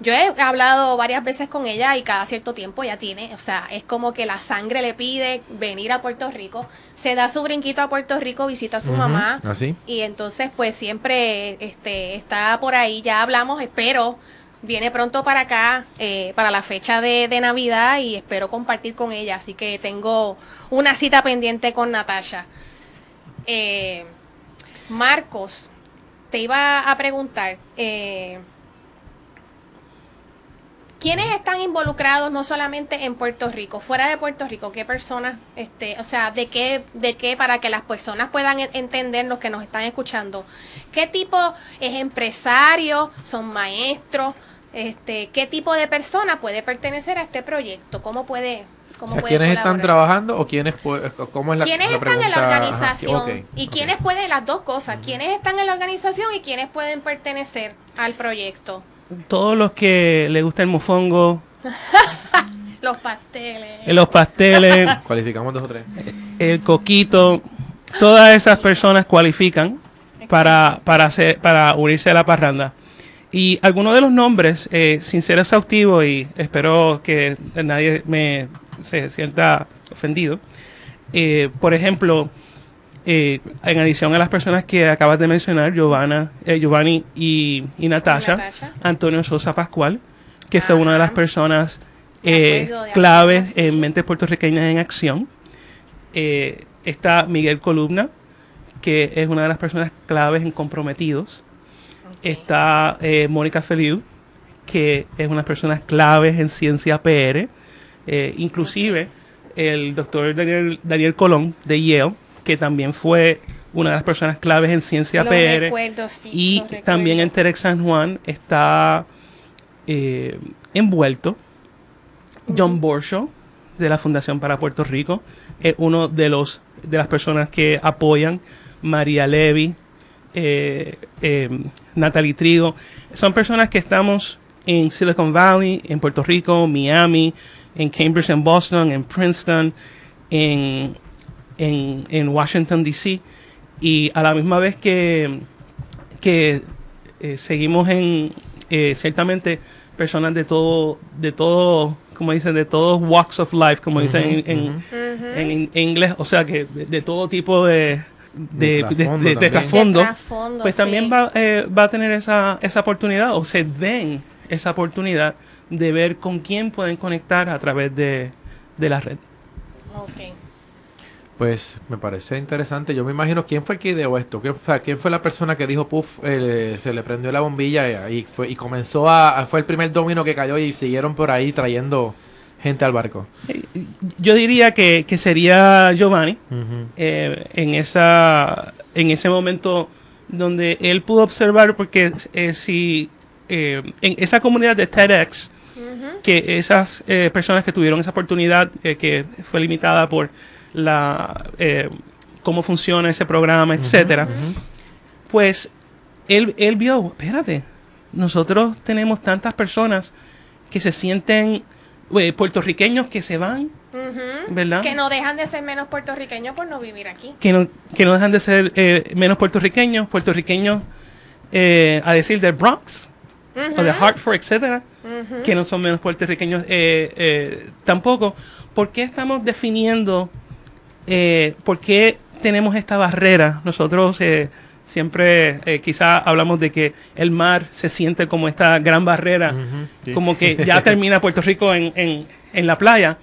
yo he hablado varias veces con ella y cada cierto tiempo ya tiene, o sea, es como que la sangre le pide venir a Puerto Rico, se da su brinquito a Puerto Rico, visita a su mamá. Así. y entonces pues siempre este, está por ahí, ya hablamos, espero, viene pronto para acá, eh, para la fecha de, de Navidad y espero compartir con ella, así que tengo una cita pendiente con Natasha. Eh, Marcos, te iba a preguntar, eh, ¿quiénes están involucrados no solamente en Puerto Rico, fuera de Puerto Rico? ¿Qué personas, este, o sea, de qué, de qué, para que las personas puedan en- entender los que nos están escuchando? ¿Qué tipo es empresario? ¿Son maestros? Este, ¿Qué tipo de persona puede pertenecer a este proyecto? ¿Cómo puede, cómo O sea, puede ¿quiénes están trabajando o quiénes pu- cómo es la ¿Quiénes la están en la? Ajá, organización? y quiénes pueden, las dos cosas, quiénes están en la organización y quiénes pueden pertenecer al proyecto. Todos los que les gusta el mofongo, Los pasteles. eh, los pasteles, Cualificamos dos o tres. el coquito, todas esas personas cualifican para, para, hacer, para unirse a la parranda. Y algunos de los nombres, eh, sin ser exhaustivo, y espero que nadie me se sienta ofendido, eh, por ejemplo, eh, en adición a las personas que acabas de mencionar, Giovanna, eh, Giovanni y, y Natasha, Natasha. Antonio Sosa Pascual, que fue una de las personas eh, de claves en Mentes Puertorriqueñas en Acción. Eh, está Miguel Columna, que es una de las personas claves en Comprometidos. Está Mónica Feliu, que es una de las personas claves en Ciencia PR. Inclusive el doctor Daniel, Daniel Colón de Yale, que también fue una de las personas claves en Ciencia Lo PR. recuerdo, sí, y también en Terex San Juan está eh, envuelto John Borshaw de la Fundación para Puerto Rico, es uno de los de las personas que apoyan María Levy, eh, eh, Natalie Trigo, son personas que estamos en Silicon Valley, en Puerto Rico, Miami, en Cambridge, en Boston, en Princeton, en, en, en Washington, D.C. Y a la misma vez que, que eh, seguimos en, eh, ciertamente, personas de todo, de todo, como dicen, de todos walks of life, como dicen en, en- inglés, o sea que de, de todo tipo de, de, De de- trasfondo de- de también. trasfondo, De trasfondo, pues también va, eh, va a tener esa, esa oportunidad o se den esa oportunidad de ver con quién pueden conectar a través de, de la red. Ok. Pues me parece interesante. Yo me imagino quién fue el que ideó esto. ¿Quién fue, quién fue la persona que dijo, puff, eh, se le prendió la bombilla y, y fue, y comenzó a, a- Fue el primer domino que cayó y siguieron por ahí trayendo gente al barco. Yo diría que, que sería Giovanni eh, en, esa, en ese momento donde él pudo observar, porque eh, si eh, en esa comunidad de TEDx, que esas eh, personas que tuvieron esa oportunidad, eh, que fue limitada por la eh, cómo funciona ese programa, etcétera, pues él, él vio, espérate, nosotros tenemos tantas personas que se sienten eh, puertorriqueños que se van. ¿verdad? Que no dejan de ser menos puertorriqueños por no vivir aquí. que no, que no dejan de ser eh, menos puertorriqueños, puertorriqueños eh, a decir del Bronx o de Hartford, etcétera, que no son menos puertorriqueños eh, eh, tampoco. ¿Por qué estamos definiendo, eh, por qué tenemos esta barrera? Nosotros eh, siempre eh, quizá hablamos de que el mar se siente como esta gran barrera, sí. como que ya termina Puerto Rico en, en, en la playa.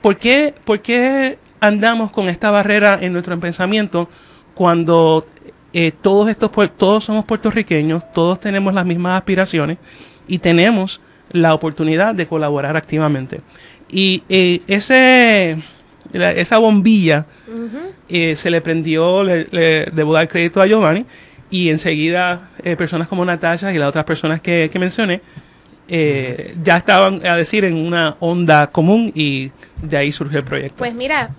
¿Por qué, por qué andamos con esta barrera en nuestro pensamiento cuando eh, todos estos todos somos puertorriqueños, todos tenemos las mismas aspiraciones y tenemos la oportunidad de colaborar activamente? Y eh, ese la- esa bombilla eh, se le prendió, le, le debo dar crédito a Giovanni y enseguida eh, personas como Natasha y las otras personas que, que mencioné eh, ya estaban a decir en una onda común y de ahí surgió el proyecto. Pues mira,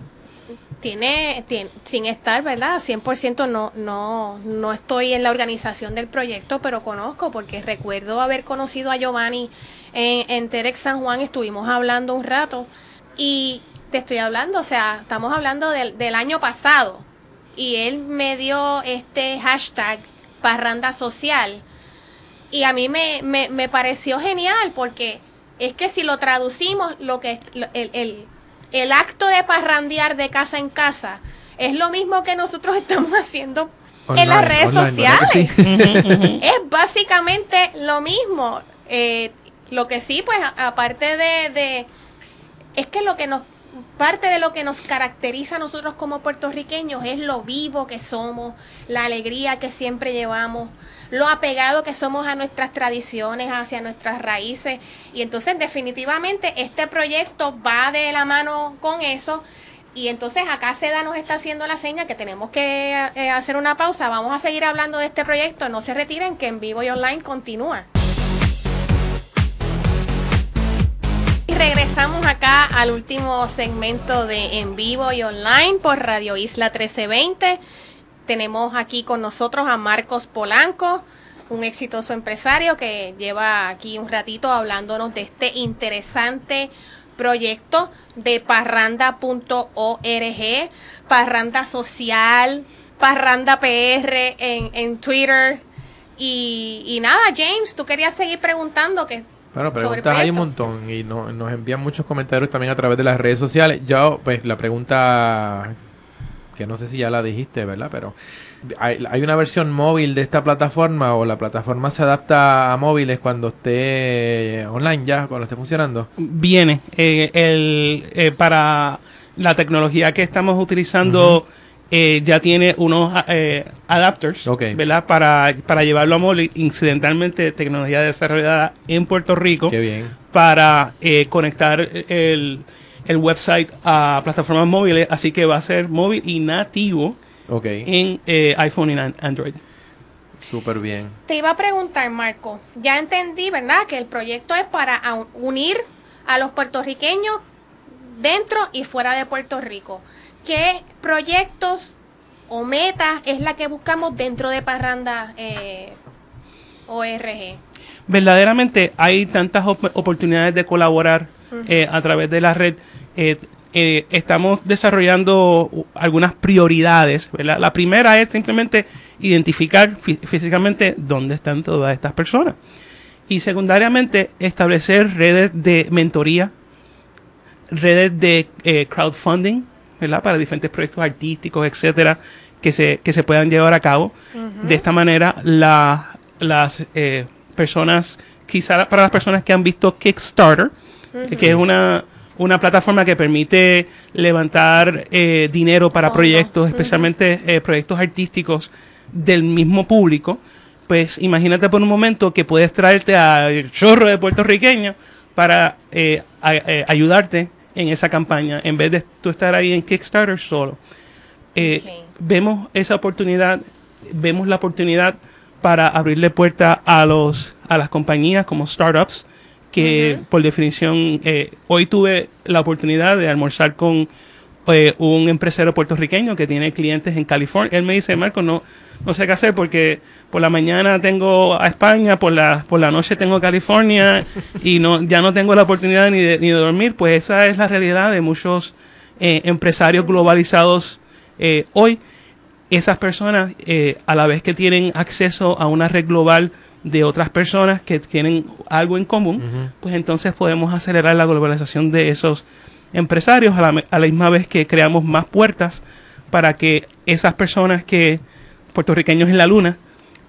tiene, tiene- sin estar, ¿verdad? 100% no, no, no estoy en la organización del proyecto, pero conozco porque recuerdo haber conocido a Giovanni en, en TEDx San Juan, estuvimos hablando un rato y te estoy hablando, o sea, estamos hablando del, del año pasado y él me dio este hashtag parranda social y a mí me, me, me pareció genial porque es que si lo traducimos, lo que lo- el, el, el acto de parrandear de casa en casa es lo mismo que nosotros estamos haciendo en las redes online, ¿verdad que sociales. sí? Es básicamente lo mismo. Eh, lo que sí, pues aparte de, de... Es que lo que nos... Parte de lo que nos caracteriza a nosotros como puertorriqueños es lo vivo que somos, la alegría que siempre llevamos, lo apegado que somos a nuestras tradiciones, hacia nuestras raíces. Y entonces definitivamente este proyecto va de la mano con eso. Y entonces acá Seda nos está haciendo la seña que tenemos que eh, hacer una pausa. Vamos a seguir hablando de este proyecto. No se retiren, que en vivo y online continúa. Regresamos acá al último segmento de en vivo y online por Radio Isla 1320. Tenemos aquí con nosotros a Marcos Polanco, un exitoso empresario que lleva aquí un ratito hablándonos de este interesante proyecto de parranda.org, parranda social, parranda PR en, en Twitter. Y, y nada, James, tú querías seguir preguntando que Bueno, preguntas hay un montón y no- nos envían muchos comentarios también a través de las redes sociales. Yo, pues la pregunta, que no sé si ya la dijiste, ¿verdad? Pero hay, hay una versión móvil de esta plataforma o la plataforma se adapta a móviles cuando esté online ya, cuando esté funcionando. Viene eh, el, eh, para la tecnología que estamos utilizando. Eh, ya tiene unos eh, adapters, Ok. ¿verdad? Para, para llevarlo a móvil, incidentalmente tecnología desarrollada en Puerto Rico. Qué bien. para eh, conectar el, el website a plataformas móviles, así que va a ser móvil y nativo en eh, iPhone y an- Android. súper bien. Te iba a preguntar, Marco, ya entendí, ¿verdad? Que el proyecto es para unir a los puertorriqueños dentro y fuera de Puerto Rico. ¿Qué proyectos o metas es la que buscamos dentro de Parranda eh, ORG? Verdaderamente hay tantas op- oportunidades de colaborar eh, a través de la red. Eh, eh, estamos desarrollando algunas prioridades. ¿verdad? La primera es simplemente identificar fí- físicamente dónde están todas estas personas. Y secundariamente establecer redes de mentoría, redes de eh, crowdfunding, ¿verdad? Para diferentes proyectos artísticos, etcétera, que se, que se puedan llevar a cabo. De esta manera, la- las eh, personas, quizá para las personas que han visto Kickstarter, que es una, una plataforma que permite levantar eh, dinero para proyectos, especialmente eh, proyectos artísticos del mismo público, pues imagínate por un momento que puedes traerte al chorro de puertorriqueños para eh, a- eh, ayudarte en esa campaña, en vez de tú estar ahí en Kickstarter solo. Eh. Vemos esa oportunidad, vemos la oportunidad para abrirle puerta a los a las compañías como startups que por definición eh, hoy tuve la oportunidad de almorzar con eh, un empresario puertorriqueño que tiene clientes en California. Él me dice, Marco, no, no sé qué hacer porque por la mañana tengo a España, por la, por la noche tengo a California y no, ya no tengo la oportunidad ni de, ni de dormir. Pues esa es la realidad de muchos eh, empresarios globalizados eh, hoy. Esas personas, a la vez que tienen acceso a una red global de otras personas que tienen algo en común, pues entonces podemos acelerar la globalización de esos empresarios a la, me- a la misma vez que creamos más puertas para que esas personas que puertorriqueños en la luna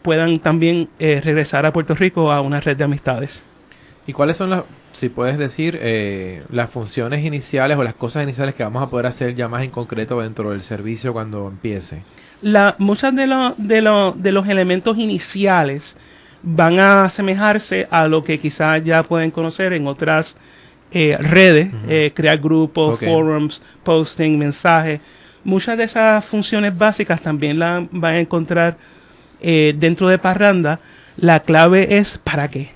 puedan también eh, regresar a Puerto Rico a una red de amistades. ¿Y cuáles son las, si puedes decir, eh, las funciones iniciales o las cosas iniciales que vamos a poder hacer ya más en concreto dentro del servicio cuando empiece? La, muchas de, lo- de, lo- de los elementos iniciales van a asemejarse a lo que quizás ya pueden conocer en otras eh, redes, eh, crear grupos, forums, posting, mensajes. Muchas de esas funciones básicas también las van a encontrar eh, dentro de Parranda. La clave es para qué.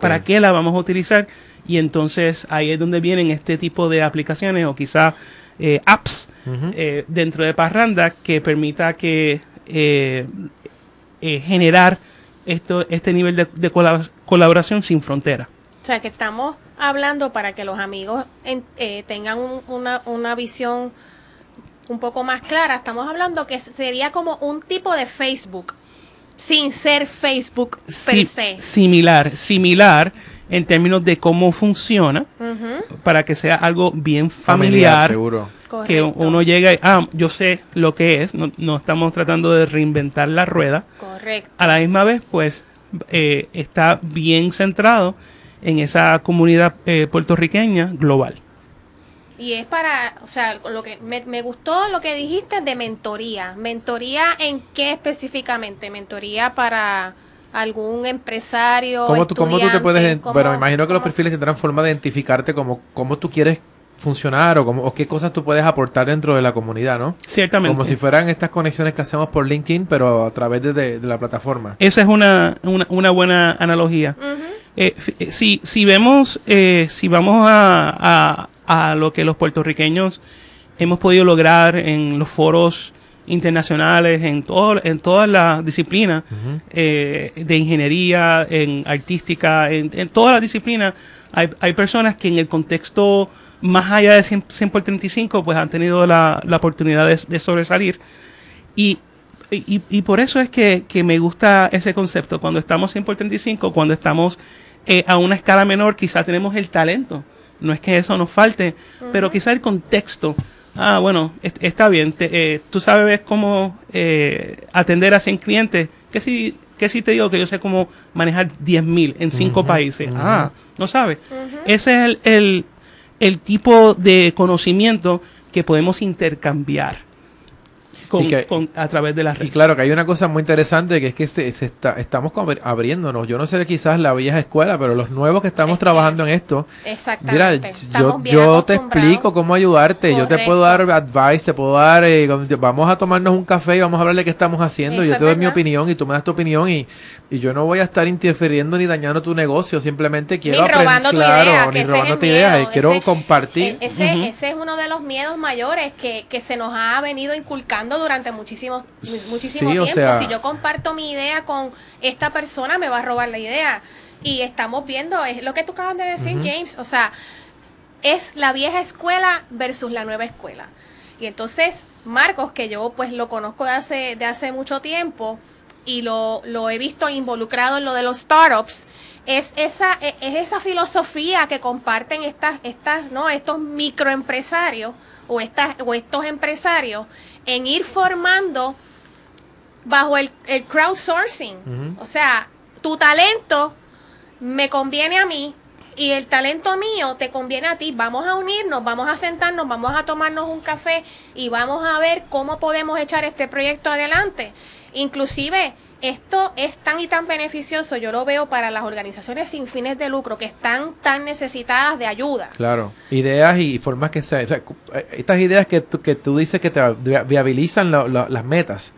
¿Para qué la vamos a utilizar? Y entonces ahí es donde vienen este tipo de aplicaciones o quizá eh, apps eh, dentro de Parranda que permita que eh, eh, generar esto, este nivel de, de colab- colaboración sin frontera. O sea, que estamos hablando para que los amigos en- eh, tengan un- una, una visión un poco más clara. Estamos hablando que sería como un tipo de Facebook, sin ser Facebook per Si- se. similar, similar en términos de cómo funciona para que sea algo bien familiar. seguro. que correcto, uno llega y, ah, yo sé lo que es, no, no estamos tratando de reinventar la rueda. Correcto. A la misma vez, pues, eh, está bien centrado en esa comunidad eh, puertorriqueña global. Y es para, o sea, lo que me, me gustó lo que dijiste de mentoría. ¿Mentoría en qué específicamente? ¿Mentoría para algún empresario? ¿Cómo tú, cómo tú te puedes... ¿Cómo- bueno, me imagino que los perfiles tendrán forma de identificarte como cómo tú quieres funcionar o, cómo, o qué cosas tú puedes aportar dentro de la comunidad, ¿no? Ciertamente. Como si fueran estas conexiones que hacemos por LinkedIn, pero a través de, de- de la plataforma. Esa es una, una, una buena analogía. F- eh, si, si vemos, eh, si vamos a, a, a lo que los puertorriqueños hemos podido lograr en los foros internacionales, en, todo, en todas las disciplinas eh, de ingeniería, en artística, en, en todas las disciplinas, hay, hay personas que en el contexto más allá de 100, 100 por 35 pues han tenido la, la oportunidad de, de sobresalir. Y, y, y por eso es que, que me gusta ese concepto. Cuando estamos 100 por 35, cuando estamos eh, a una escala menor, quizá tenemos el talento. No es que eso nos falte, pero quizá el contexto. Ah, bueno, est- está bien. te- eh, tú sabes cómo eh, atender a 100 clientes. Que si, que si te digo que yo sé cómo manejar 10.000 en cinco países. Ah, no sabes. Ese es el, el, el tipo de conocimiento que podemos intercambiar con, Y que- con- a través de las Y redes. claro que hay una cosa muy interesante que es que se, se está, estamos abriéndonos. Yo no sé quizás la vieja escuela, pero los nuevos que estamos Es que- trabajando en esto, Mira, Exactamente. yo, Estamos bien yo te explico cómo ayudarte, yo te puedo dar advice, te puedo dar, eh, vamos a tomarnos un café y vamos a hablar de qué estamos haciendo, Eso yo te doy mi opinión y tú me das tu opinión y, y yo no voy a estar interfiriendo ni dañando tu negocio, simplemente quiero ni aprender, robando tu claro, idea, ni que el tu idea, miedo, y quiero ese- compartir. e- Ese, ese es uno de los miedos mayores que, que se nos ha venido inculcando durante muchísimo, muchísimo Sí, o tiempo. sea- si yo comparto mi idea con esta persona, me va a robar la idea. Y estamos viendo, es lo que tú acabas de decir. James. O sea, es la vieja escuela versus la nueva escuela. Y entonces, Marcos, que yo pues lo conozco de hace, de hace mucho tiempo y lo, lo he visto involucrado en lo de los startups, es esa, e- es esa filosofía que comparten estas, estas, ¿no? estos microempresarios o, estas, o estos empresarios en ir formando bajo el, el crowdsourcing. O sea, tu talento me conviene a mí y el talento mío te conviene a ti. Vamos a unirnos, vamos a sentarnos, vamos a tomarnos un café y vamos a ver cómo podemos echar este proyecto adelante. Inclusive, esto es tan y tan beneficioso, yo lo veo para las organizaciones sin fines de lucro que están tan necesitadas de ayuda. Claro, ideas y formas que se... estas ideas que tú, que tú dices que te viabilizan las metas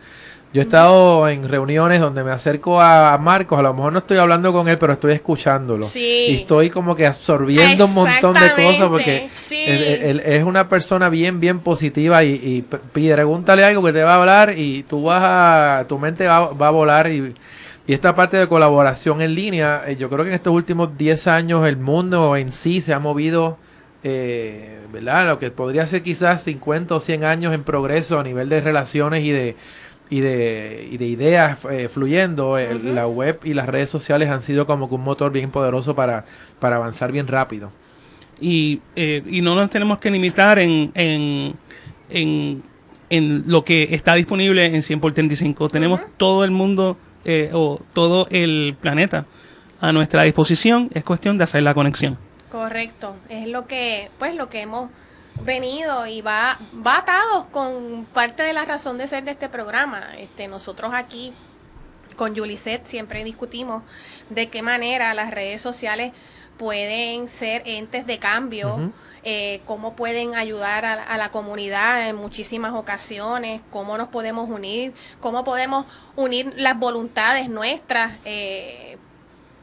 yo he estado en reuniones donde me acerco a Marcos, a lo mejor no estoy hablando con él, pero estoy escuchándolo. Sí. Y estoy como que absorbiendo un montón de cosas porque él, es una persona bien, bien positiva y, y, pregúntale algo que te va a hablar y tú vas a, tu mente va, a volar y, y esta parte de colaboración en línea, eh, yo creo que en estos últimos 10 años el mundo en sí se ha movido, eh, ¿verdad? Lo que podría ser quizás 50 o 100 años en progreso a nivel de relaciones y de y de, y de ideas eh, fluyendo, la web y las redes sociales han sido como que un motor bien poderoso para, para avanzar bien rápido. Y, eh, y no nos tenemos que limitar en, en, en, en, lo que está disponible en 100 por 35. Tenemos todo el mundo eh, o todo el planeta a nuestra disposición. Es cuestión de hacer la conexión. Correcto. Es lo que, pues, lo que hemos venido y va, va atado con parte de la razón de ser de este programa. Este, nosotros aquí con Yuliset siempre discutimos de qué manera las redes sociales pueden ser entes de cambio, eh, cómo pueden ayudar a, la comunidad en muchísimas ocasiones, cómo nos podemos unir, cómo podemos unir las voluntades nuestras eh,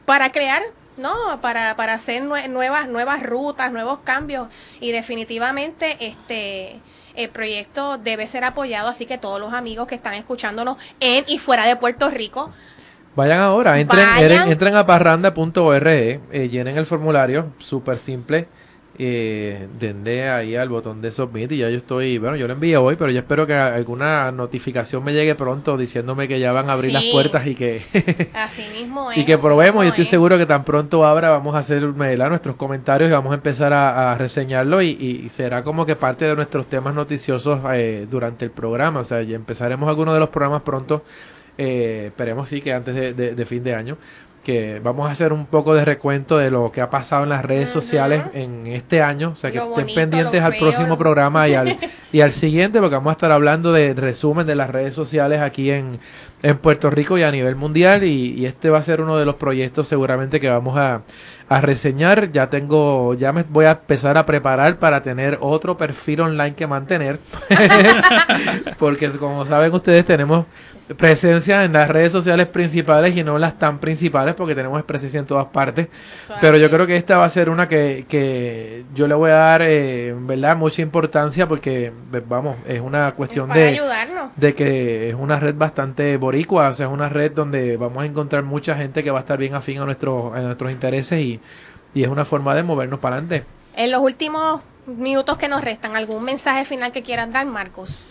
para crear no, para, para hacer nuevas, nuevas rutas, nuevos cambios. Y definitivamente este el proyecto debe ser apoyado, así que todos los amigos que están escuchándonos en y fuera de Puerto Rico, Vayan ahora, entren, entren a parranda.org, eh, llenen el formulario, súper simple eh, denle ahí al botón de submit y ya yo estoy, bueno, yo lo envié hoy, pero yo espero que alguna notificación me llegue pronto diciéndome que ya van a abrir las puertas y que así mismo y que probemos. y estoy seguro que tan pronto abra vamos a hacer nuestros comentarios y vamos a empezar a, reseñarlo y, será como que parte de nuestros temas noticiosos eh, durante el programa. O sea, ya empezaremos algunos de los programas pronto. Eh, esperemos sí que antes de fin de año que vamos a hacer un poco de recuento de lo que ha pasado en las redes sociales en este año, o sea que estén pendientes al próximo programa y al, y al siguiente, porque vamos a estar hablando de resumen de las redes sociales aquí en, en Puerto Rico y a nivel mundial, y, este va a ser uno de los proyectos seguramente que vamos a, a reseñar. Ya tengo, ya me voy a empezar a preparar para tener otro perfil online que mantener, porque como saben ustedes tenemos presencia en las redes sociales principales y no las tan principales porque tenemos presencia en todas partes. Pero yo creo que esta va a ser una que, que yo le voy a dar, eh, ¿verdad? Mucha importancia porque, vamos, es una cuestión de, de que es una red bastante boricua, o sea, es una red donde vamos a encontrar mucha gente que va a estar bien afín a, nuestro, a nuestros intereses y, y es una forma de movernos para adelante. En los últimos minutos que nos restan, ¿algún mensaje final que quieran dar, Marcos?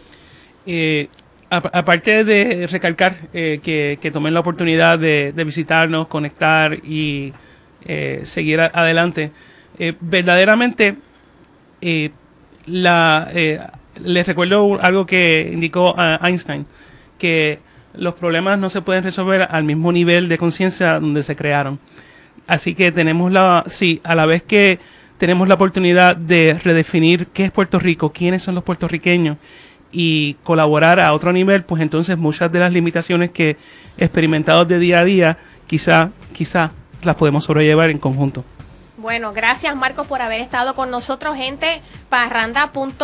Eh, aparte de recalcar eh, que, tomen la oportunidad de, visitarnos, conectar y eh, seguir adelante, eh, verdaderamente la, les recuerdo algo que indicó Einstein, que los problemas no se pueden resolver al mismo nivel de conciencia donde se crearon. Así que tenemos la, sí, a la vez que tenemos la oportunidad de redefinir qué es Puerto Rico, quiénes son los puertorriqueños y colaborar a otro nivel, pues entonces muchas de las limitaciones que experimentados de día a día, quizá, quizá las podemos sobrellevar en conjunto. Bueno, gracias Marcos por haber estado con nosotros, gente, parranda.org.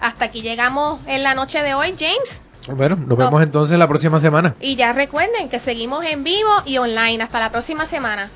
Hasta aquí llegamos en la noche de hoy, James. Bueno, nos vemos entonces la próxima semana. Y ya recuerden que seguimos en vivo y online. Hasta la próxima semana.